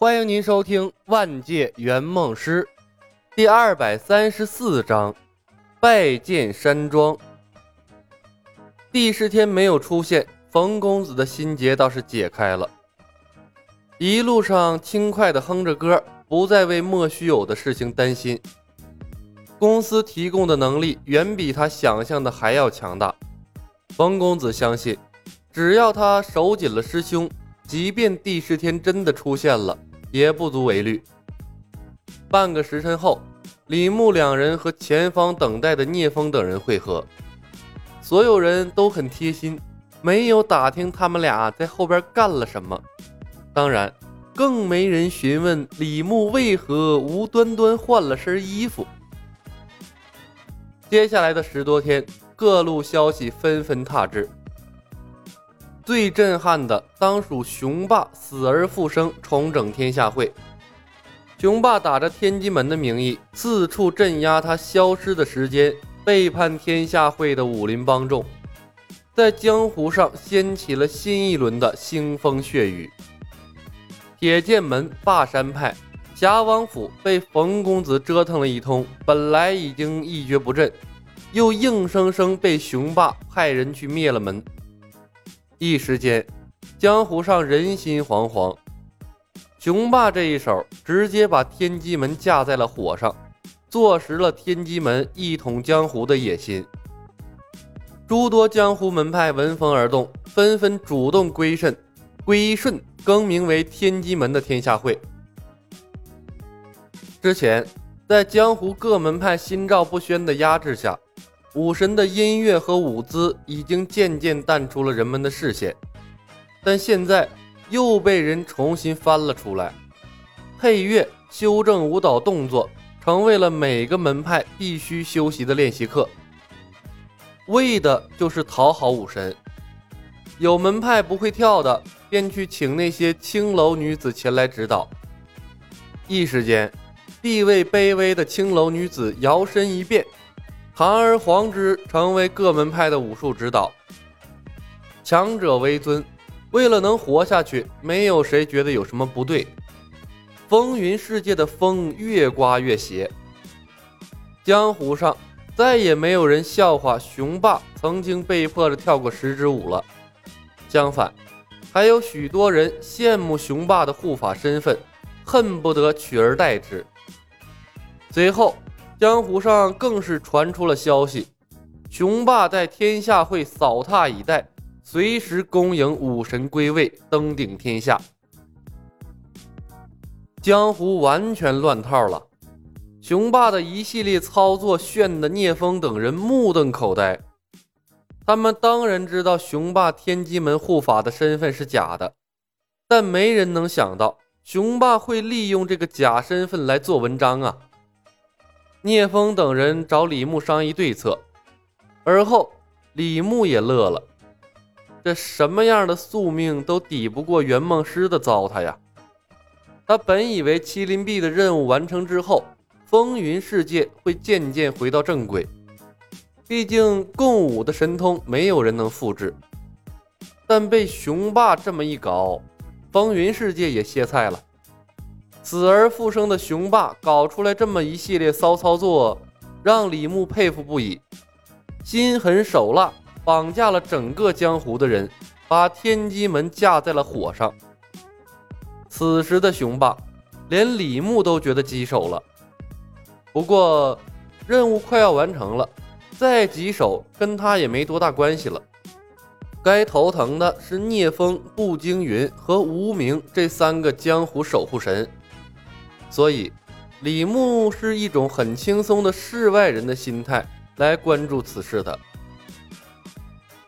欢迎您收听《万界圆梦师》第二百三十四章：拜见山庄。第十天没有出现，冯公子的心结倒是解开了。一路上轻快的哼着歌，不再为莫须有的事情担心。公司提供的能力远比他想象的还要强大。冯公子相信，只要他守紧了师兄，即便第十天真的出现了。也不足为虑。半个时辰后，李牧两人和前方等待的聂风等人会合。所有人都很贴心，没有打听他们俩在后边干了什么，当然，更没人询问李牧为何无端端换了身衣服。接下来的十多天，各路消息纷纷踏至。最震撼的当属雄霸死而复生，重整天下会。雄霸打着天机门的名义，四处镇压他消失的时间，背叛天下会的武林帮众，在江湖上掀起了新一轮的腥风血雨。铁剑门、霸山派、侠王府被冯公子折腾了一通，本来已经一蹶不振，又硬生生被雄霸派人去灭了门。一时间，江湖上人心惶惶。雄霸这一手，直接把天机门架在了火上，坐实了天机门一统江湖的野心。诸多江湖门派闻风而动，纷纷主动归顺，归顺更名为天机门的天下会。之前，在江湖各门派心照不宣的压制下。武神的音乐和舞姿已经渐渐淡出了人们的视线，但现在又被人重新翻了出来。配乐、修正舞蹈动作，成为了每个门派必须修习的练习课，为的就是讨好武神。有门派不会跳的，便去请那些青楼女子前来指导。一时间，地位卑微的青楼女子摇身一变。堂而皇之成为各门派的武术指导，强者为尊。为了能活下去，没有谁觉得有什么不对。风云世界的风越刮越邪，江湖上再也没有人笑话雄霸曾经被迫着跳过十支舞了。相反，还有许多人羡慕雄霸的护法身份，恨不得取而代之。随后。江湖上更是传出了消息，雄霸在天下会扫榻以待，随时恭迎武神归位，登顶天下。江湖完全乱套了，雄霸的一系列操作炫得聂风等人目瞪口呆。他们当然知道雄霸天机门护法的身份是假的，但没人能想到雄霸会利用这个假身份来做文章啊！聂风等人找李牧商议对策，而后李牧也乐了。这什么样的宿命都抵不过圆梦师的糟蹋呀！他本以为麒麟臂的任务完成之后，风云世界会渐渐回到正轨。毕竟共舞的神通没有人能复制，但被雄霸这么一搞，风云世界也歇菜了。死而复生的雄霸搞出来这么一系列骚操作，让李牧佩服不已。心狠手辣，绑架了整个江湖的人，把天机门架在了火上。此时的雄霸，连李牧都觉得棘手了。不过，任务快要完成了，再棘手跟他也没多大关系了。该头疼的是聂风、步惊云和无名这三个江湖守护神。所以，李牧是一种很轻松的世外人的心态来关注此事的。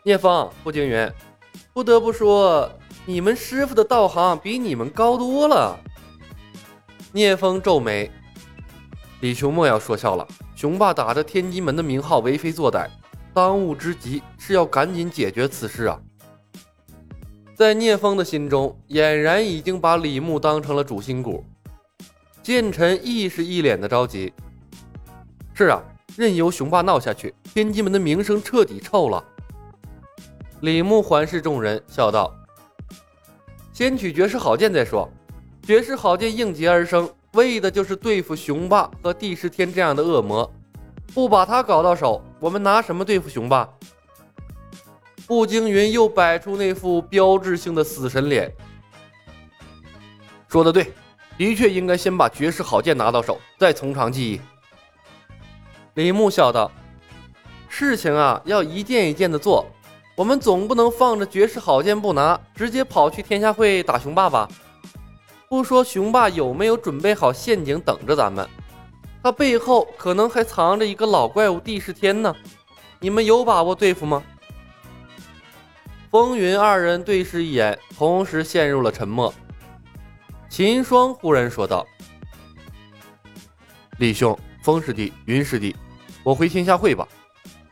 聂风、步惊云，不得不说，你们师傅的道行比你们高多了。聂风皱眉，李雄莫要说笑了。雄霸打着天机门的名号为非作歹，当务之急是要赶紧解决此事啊！在聂风的心中，俨然已经把李牧当成了主心骨。剑臣亦是一脸的着急。是啊，任由雄霸闹下去，天机门的名声彻底臭了。李牧环视众人，笑道：“先取绝世好剑再说。绝世好剑应劫而生，为的就是对付雄霸和帝释天这样的恶魔。不把他搞到手，我们拿什么对付雄霸？步惊云又摆出那副标志性的死神脸。说的对，的确应该先把绝世好剑拿到手，再从长计议。李牧笑道：“事情啊，要一件一件的做。我们总不能放着绝世好剑不拿，直接跑去天下会打雄霸吧？不说雄霸有没有准备好陷阱等着咱们。”他背后可能还藏着一个老怪物帝释天呢，你们有把握对付吗？风云二人对视一眼，同时陷入了沉默。秦霜忽然说道：“李兄，风师弟，云师弟，我回天下会吧。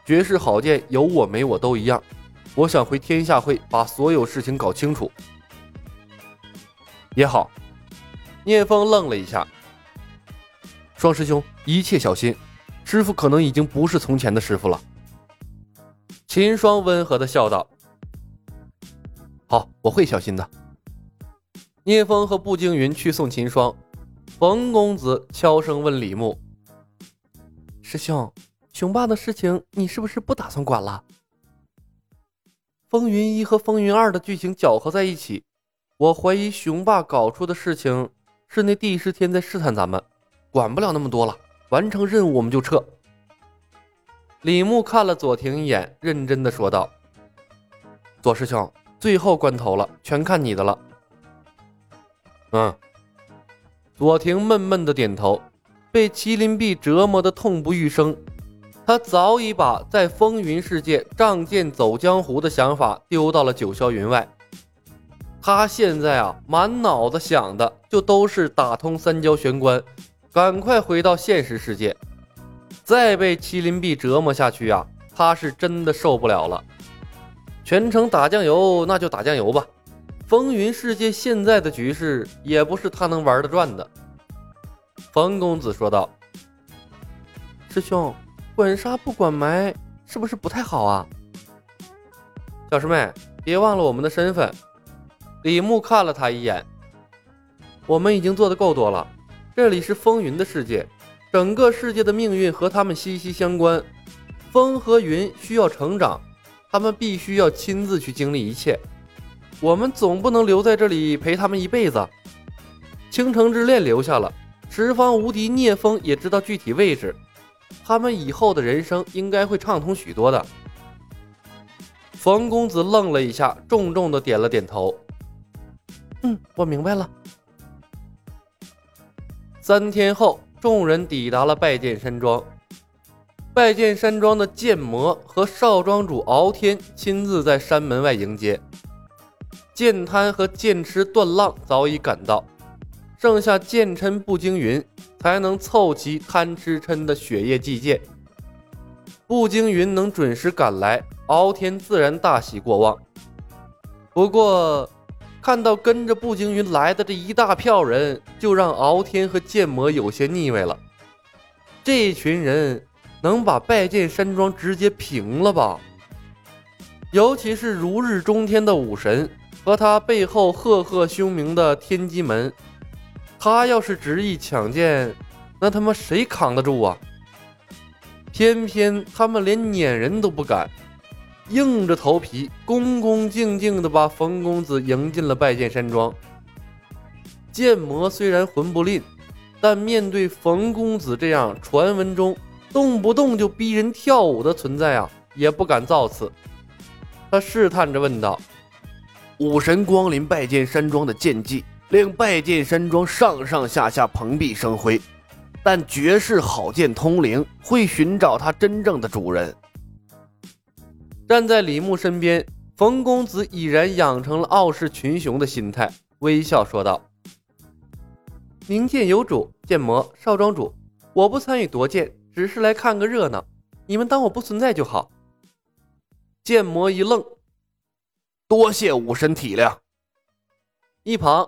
绝世好剑有我没我都一样，我想回天下会把所有事情搞清楚。”也好。聂风愣了一下。双师兄，一切小心，师傅可能已经不是从前的师傅了。秦霜温和的笑道：“好，我会小心的。”聂风和步惊云去送秦霜，冯公子悄声问李牧：“师兄，雄霸的事情你是不是不打算管了？”风云一和风云二的剧情搅合在一起，我怀疑雄霸搞出的事情是那帝释天在试探咱们。管不了那么多了，完成任务我们就撤。李牧看了左庭一眼，认真的说道：“左师兄，最后关头了，全看你的了。”嗯。左庭闷闷的点头，被麒麟臂折磨的痛不欲生，他早已把在风云世界仗剑走江湖的想法丢到了九霄云外。他现在啊，满脑子想的就都是打通三焦玄关。赶快回到现实世界，再被麒麟臂折磨下去啊！他是真的受不了了。全程打酱油，那就打酱油吧。风云世界现在的局势也不是他能玩得转的。冯公子说道：“师兄，管杀不管埋，是不是不太好啊？”小师妹，别忘了我们的身份。李牧看了他一眼：“我们已经做的够多了。”这里是风云的世界，整个世界的命运和他们息息相关。风和云需要成长，他们必须要亲自去经历一切。我们总不能留在这里陪他们一辈子。倾城之恋留下了，十方无敌聂风也知道具体位置，他们以后的人生应该会畅通许多的。冯公子愣了一下，重重的点了点头。嗯，我明白了。三天后，众人抵达了拜见山庄。拜见山庄的剑魔和少庄主敖天亲自在山门外迎接。剑贪和剑痴段浪早已赶到，剩下剑琛步惊云才能凑齐贪吃琛的血液祭剑。步惊云能准时赶来，敖天自然大喜过望。不过。看到跟着步惊云来的这一大票人，就让敖天和剑魔有些腻味了。这群人能把拜剑山庄直接平了吧？尤其是如日中天的武神和他背后赫赫凶名的天机门，他要是执意抢剑，那他妈谁扛得住啊？偏偏他们连撵人都不敢。硬着头皮，恭恭敬敬地把冯公子迎进了拜剑山庄。剑魔虽然魂不吝，但面对冯公子这样传闻中动不动就逼人跳舞的存在啊，也不敢造次。他试探着问道：“武神光临拜剑山庄的剑技，令拜剑山庄上上下下蓬荜生辉，但绝世好剑通灵会寻找他真正的主人。”站在李牧身边，冯公子已然养成了傲视群雄的心态，微笑说道：“明剑有主，剑魔少庄主，我不参与夺剑，只是来看个热闹，你们当我不存在就好。”剑魔一愣，多谢武神体谅。一旁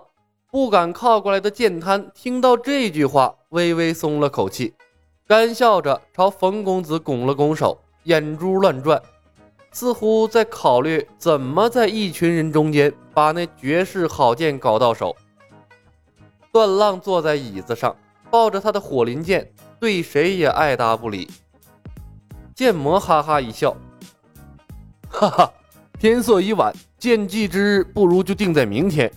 不敢靠过来的剑贪听到这句话，微微松了口气，干笑着朝冯公子拱了拱手，眼珠乱转。似乎在考虑怎么在一群人中间把那绝世好剑搞到手。段浪坐在椅子上，抱着他的火麟剑，对谁也爱答不理。剑魔哈哈一笑，哈哈，天色已晚，剑祭之日不如就定在明天。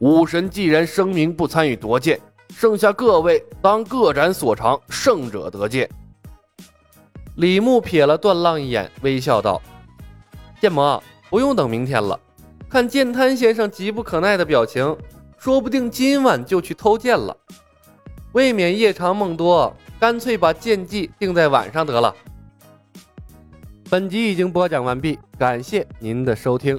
武神既然声明不参与夺剑，剩下各位当各展所长，胜者得剑。李牧瞥了段浪一眼，微笑道：“剑魔，不用等明天了。看剑滩先生急不可耐的表情，说不定今晚就去偷剑了。未免夜长梦多，干脆把剑祭定在晚上得了。”本集已经播讲完毕，感谢您的收听。